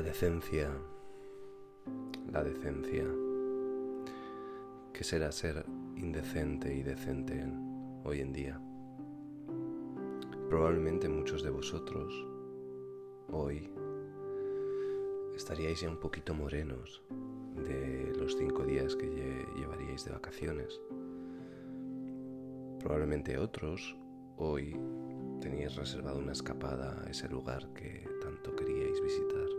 La decencia, la decencia. ¿Qué será ser indecente y decente hoy en día? Probablemente muchos de vosotros hoy estaríais ya un poquito morenos de los cinco días que llevaríais de vacaciones. Probablemente otros hoy teníais reservado una escapada a ese lugar que tanto queríais visitar.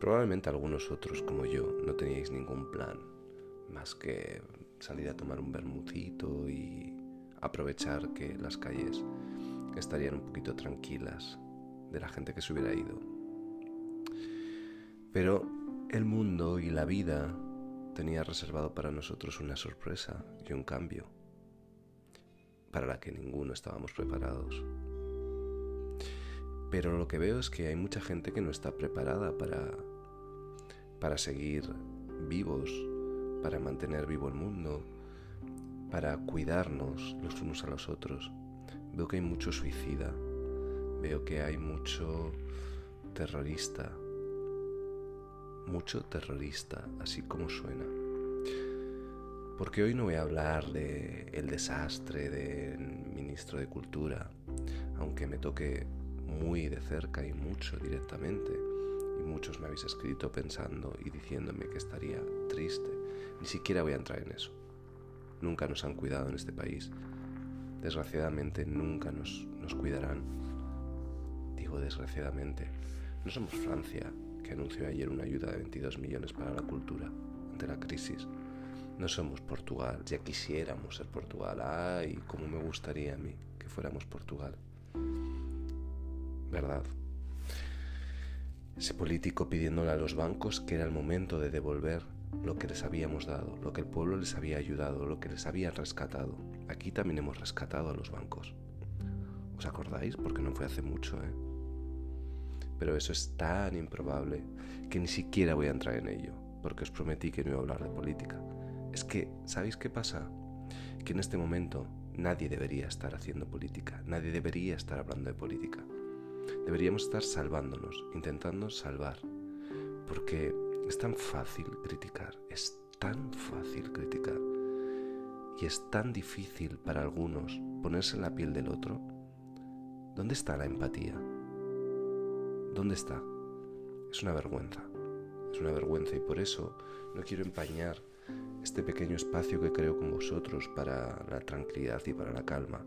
Probablemente algunos otros como yo no teníais ningún plan más que salir a tomar un bermucito y aprovechar que las calles estarían un poquito tranquilas de la gente que se hubiera ido. Pero el mundo y la vida tenía reservado para nosotros una sorpresa y un cambio para la que ninguno estábamos preparados. Pero lo que veo es que hay mucha gente que no está preparada para para seguir vivos, para mantener vivo el mundo, para cuidarnos los unos a los otros. Veo que hay mucho suicida, veo que hay mucho terrorista, mucho terrorista, así como suena. Porque hoy no voy a hablar de el desastre del ministro de Cultura, aunque me toque muy de cerca y mucho directamente y muchos me habéis escrito pensando y diciéndome que estaría triste. Ni siquiera voy a entrar en eso. Nunca nos han cuidado en este país. Desgraciadamente nunca nos, nos cuidarán. Digo desgraciadamente. No somos Francia, que anunció ayer una ayuda de 22 millones para la cultura ante la crisis. No somos Portugal, ya quisiéramos ser Portugal. Ay, cómo me gustaría a mí que fuéramos Portugal. ¿Verdad? Ese político pidiéndole a los bancos que era el momento de devolver lo que les habíamos dado, lo que el pueblo les había ayudado, lo que les había rescatado. Aquí también hemos rescatado a los bancos. ¿Os acordáis? Porque no fue hace mucho, ¿eh? Pero eso es tan improbable que ni siquiera voy a entrar en ello, porque os prometí que no iba a hablar de política. Es que, ¿sabéis qué pasa? Que en este momento nadie debería estar haciendo política, nadie debería estar hablando de política. Deberíamos estar salvándonos, intentando salvar. Porque es tan fácil criticar, es tan fácil criticar. Y es tan difícil para algunos ponerse en la piel del otro. ¿Dónde está la empatía? ¿Dónde está? Es una vergüenza. Es una vergüenza y por eso no quiero empañar este pequeño espacio que creo con vosotros para la tranquilidad y para la calma.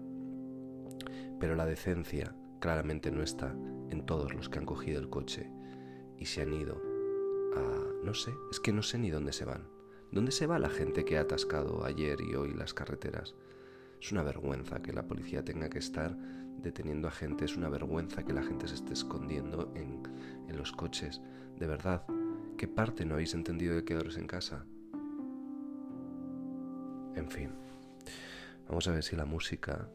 Pero la decencia claramente no está en todos los que han cogido el coche y se han ido a... no sé, es que no sé ni dónde se van. ¿Dónde se va la gente que ha atascado ayer y hoy las carreteras? Es una vergüenza que la policía tenga que estar deteniendo a gente, es una vergüenza que la gente se esté escondiendo en, en los coches. De verdad, ¿qué parte no habéis entendido de quedaros en casa? En fin, vamos a ver si la música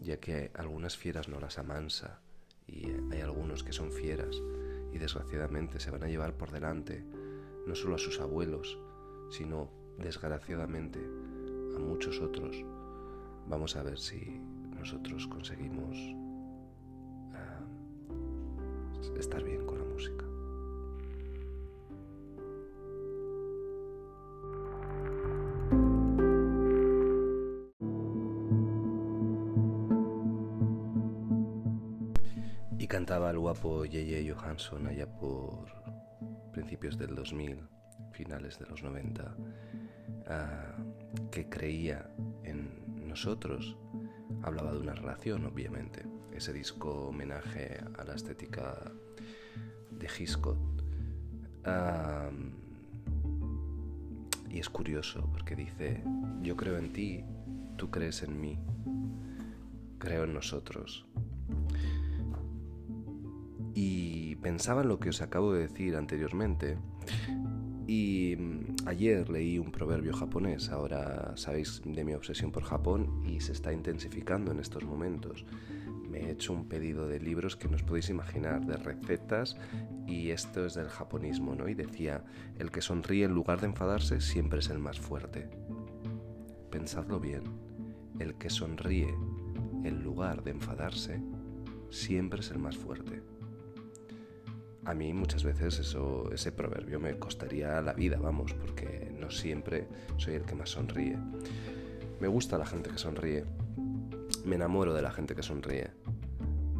ya que algunas fieras no las amansa y hay algunos que son fieras y desgraciadamente se van a llevar por delante no solo a sus abuelos, sino desgraciadamente a muchos otros. Vamos a ver si nosotros conseguimos uh, estar bien cantaba el guapo J.J. Johansson allá por principios del 2000, finales de los 90, ah, que creía en nosotros. Hablaba de una relación, obviamente. Ese disco homenaje a la estética de Hitchcock. Ah, y es curioso porque dice, yo creo en ti, tú crees en mí, creo en nosotros pensaba en lo que os acabo de decir anteriormente. Y mm, ayer leí un proverbio japonés, ahora sabéis de mi obsesión por Japón y se está intensificando en estos momentos. Me he hecho un pedido de libros que no os podéis imaginar, de recetas, y esto es del japonismo, ¿no? Y decía, el que sonríe en lugar de enfadarse siempre es el más fuerte. Pensadlo bien, el que sonríe en lugar de enfadarse siempre es el más fuerte. A mí muchas veces eso, ese proverbio me costaría la vida, vamos, porque no siempre soy el que más sonríe. Me gusta la gente que sonríe. Me enamoro de la gente que sonríe.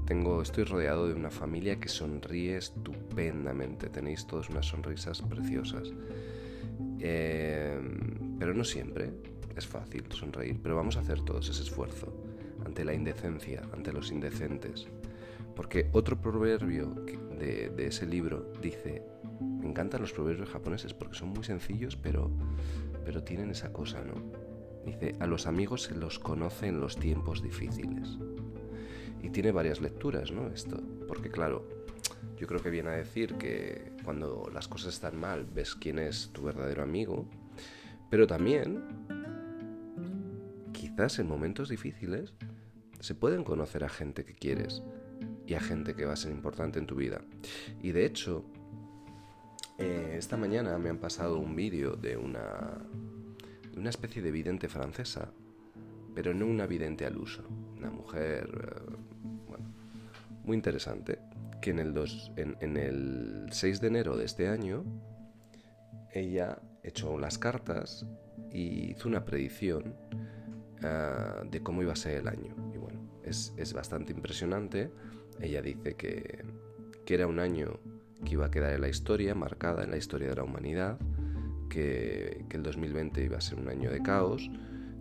Tengo, estoy rodeado de una familia que sonríe estupendamente. Tenéis todas unas sonrisas preciosas. Eh, pero no siempre es fácil sonreír. Pero vamos a hacer todos ese esfuerzo ante la indecencia, ante los indecentes. Porque otro proverbio de, ese libro dice, me encantan los proverbios japoneses porque son muy sencillos, pero, pero tienen esa cosa, ¿no? Dice, a los amigos se los conoce en los tiempos difíciles. Y tiene varias lecturas, ¿no? Esto, porque claro, yo creo que viene a decir que cuando las cosas están mal ves quién es tu verdadero amigo, pero también, quizás en momentos difíciles, se pueden conocer a gente que quieres, y a gente que va a ser importante en tu vida. Y de hecho, eh, esta mañana me han pasado un vídeo de una, una especie de vidente francesa, pero no una vidente al uso, una mujer eh, bueno, muy interesante, que en el, dos, en, el 6 de enero de este año ella echó las cartas y hizo una predicción ah, de cómo iba a ser el año. Y bueno, es, es bastante impresionante ella dice que, era un año que iba a quedar en la historia, marcada en la historia de la humanidad, que, el 2020 iba a ser un año de caos,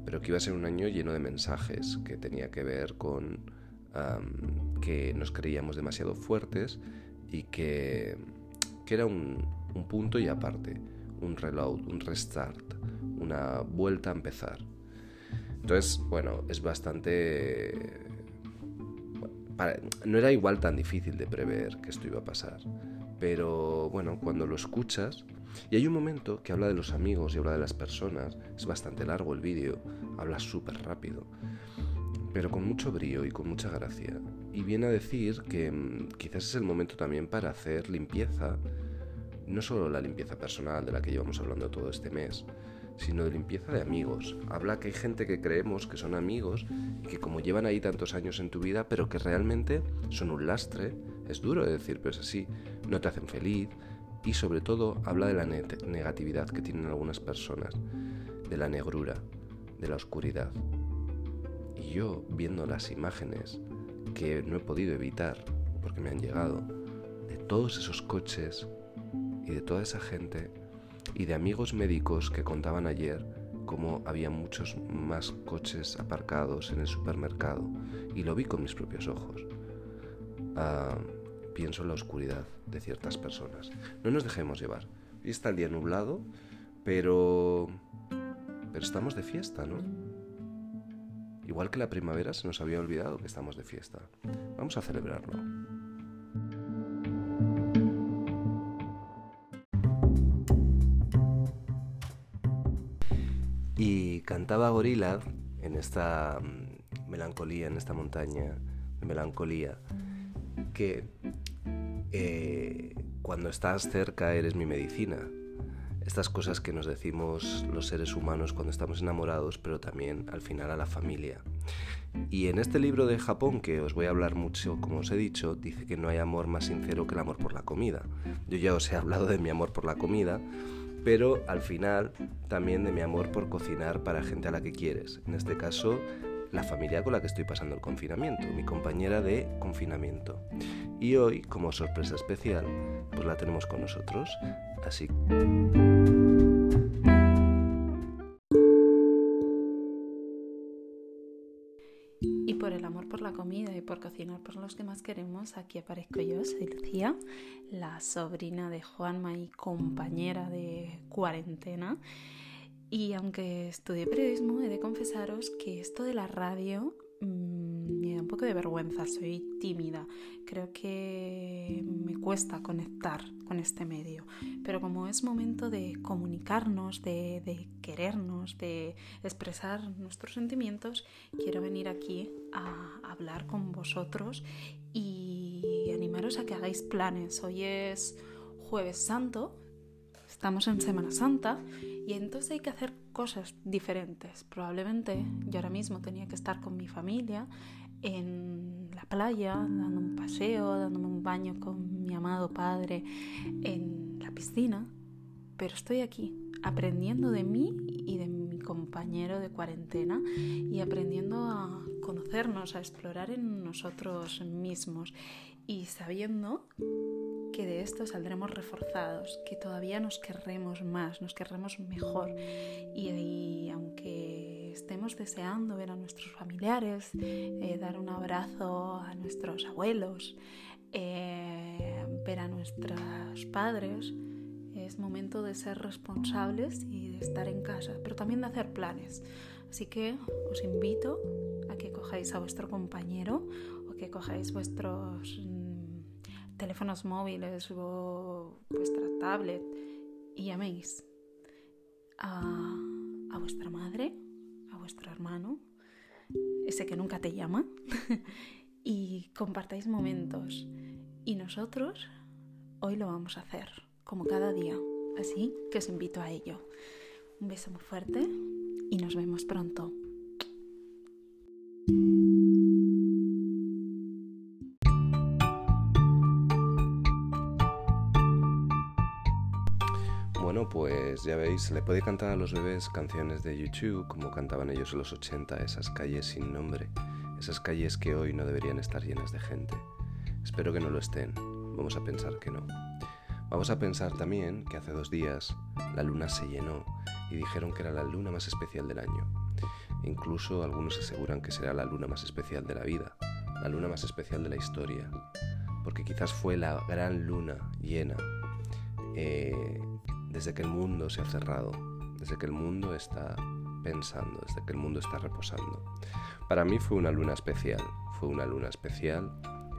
pero que iba a ser un año lleno de mensajes, que tenía que ver con que nos creíamos demasiado fuertes y que, era un, un, punto y aparte, un reload, un restart, una vuelta a empezar. Entonces, bueno, es bastante no era igual tan difícil de prever que esto iba a pasar. Pero bueno, cuando lo escuchas, y hay un momento que habla de los amigos y habla de las personas, es bastante largo el vídeo, habla súper rápido, pero con mucho brío y con mucha gracia. Y viene a decir que mm, quizás es el momento también para hacer limpieza, no solo la limpieza personal de la que llevamos hablando todo este mes, sino de limpieza de amigos. Habla que hay gente que creemos que son amigos y que como llevan ahí tantos años en tu vida, pero que realmente son un lastre, es duro de decir, pero es así, no te hacen feliz y sobre todo habla de la negatividad que tienen algunas personas, de la negrura, de la oscuridad. Y yo, viendo las imágenes que no he podido evitar porque me han llegado, de todos esos coches y de toda esa gente, y de amigos médicos que contaban ayer cómo había muchos más coches aparcados en el supermercado y lo vi con mis propios ojos. Ah, pienso en la oscuridad de ciertas personas. No nos dejemos llevar. Hoy está el día nublado, pero pero estamos de fiesta, ¿no? Igual que la primavera se nos había olvidado que estamos de fiesta. Vamos a celebrarlo. Cantaba Gorila en esta mm, melancolía, en esta montaña de melancolía, que eh, cuando estás cerca eres mi medicina. Estas cosas que nos decimos los seres humanos cuando estamos enamorados, pero también al final a la familia. Y en este libro de Japón, que os voy a hablar mucho, como os he dicho, dice que no hay amor más sincero que el amor por la comida. Yo ya os he hablado de mi amor por la comida, pero al final también de mi amor por cocinar para gente a la que quieres. En este caso, la familia con la que estoy pasando el confinamiento, mi compañera de confinamiento. Y hoy, como sorpresa especial, pues la tenemos con nosotros. Así comida y por cocinar por los que más queremos, aquí aparezco yo, soy Lucía, la sobrina de Juanma y compañera de cuarentena. Y aunque estudié periodismo, he de confesaros que esto de la radio Mm, un poco de vergüenza, soy tímida, creo que me cuesta conectar con este medio, pero como es momento de comunicarnos, de, querernos, de expresar nuestros sentimientos, quiero venir aquí a hablar con vosotros y animaros a que hagáis planes. Hoy es jueves santo, estamos en Semana Santa y entonces hay que hacer cosas diferentes. Probablemente yo ahora mismo tenía que estar con mi familia en la playa, dando un paseo, dándome un baño con mi amado padre en la piscina, pero estoy aquí aprendiendo de mí y de mi compañero de cuarentena y aprendiendo a conocernos, a explorar en nosotros mismos. Y sabiendo que de esto saldremos reforzados, que todavía nos querremos más, nos querremos mejor. Y, aunque estemos deseando ver a nuestros familiares, eh, dar un abrazo a nuestros abuelos, eh, ver a nuestros padres, es momento de ser responsables y de estar en casa, pero también de hacer planes. Así que os invito a que cojáis a vuestro compañero o que cojáis vuestros mm, teléfonos móviles o vuestra tablet y llaméis a, a vuestra madre, vuestro hermano, ese que nunca te llama, y compartáis momentos. Y nosotros hoy lo vamos a hacer como cada día. Así que os invito a ello. Un beso muy fuerte y nos vemos pronto. Pues ya veis, le puede cantar a los bebés canciones de YouTube como cantaban ellos en los 80, esas calles sin nombre, esas calles que hoy no deberían estar llenas de gente. Espero que no lo estén, vamos a pensar que no. Vamos a pensar también que hace dos días la luna se llenó y dijeron que era la luna más especial del año. Incluso algunos aseguran que será la luna más especial de la vida, la luna más especial de la historia, porque quizás fue la gran luna llena eh, desde que el mundo se ha cerrado, desde que el mundo está pensando, desde que el mundo está reposando. Para mí fue una luna especial, fue una luna especial,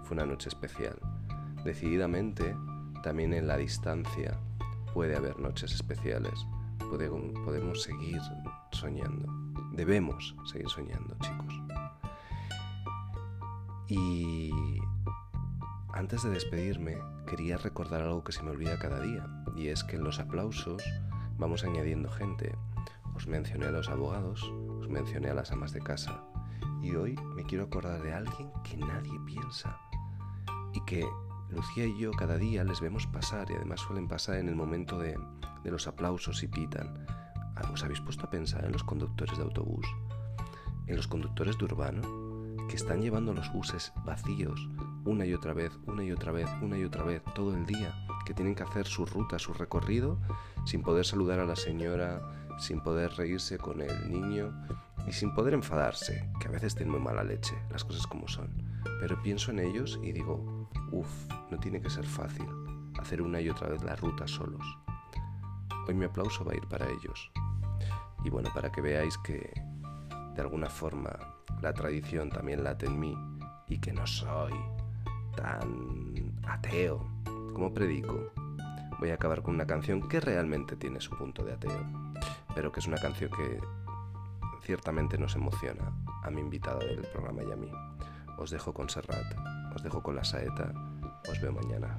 fue una noche especial. Decididamente también en la distancia puede haber noches especiales. podemos seguir soñando. Debemos seguir soñando, chicos. Y antes de despedirme, quería recordar algo que se me olvida cada día. Y es que en los aplausos vamos añadiendo gente. Os mencioné a los abogados, os mencioné a las amas de casa. Y hoy me quiero acordar de alguien que nadie piensa y que Lucía y yo cada día les vemos pasar y además suelen pasar en el momento de, los aplausos y pitan. Ah, ¿Os habéis puesto a pensar en los conductores de autobús? En los conductores de urbano que están llevando los buses vacíos una y otra vez, una y otra vez, una y otra vez, todo el día, que tienen que hacer su ruta, su recorrido, sin poder saludar a la señora, sin poder reírse con el niño y sin poder enfadarse, que a veces tienen muy mala leche, las cosas como son. Pero pienso en ellos y digo, uff, no tiene que ser fácil hacer una y otra vez la ruta solos. Hoy mi aplauso va a ir para ellos. Y bueno, para que veáis que de alguna forma la tradición también late en mí y que no soy tan ateo como predico, voy a acabar con una canción que realmente tiene su punto de ateo, pero que es una canción que ciertamente nos emociona a mi invitada del programa y a mí. Os dejo con Serrat, os dejo con la saeta, os veo mañana.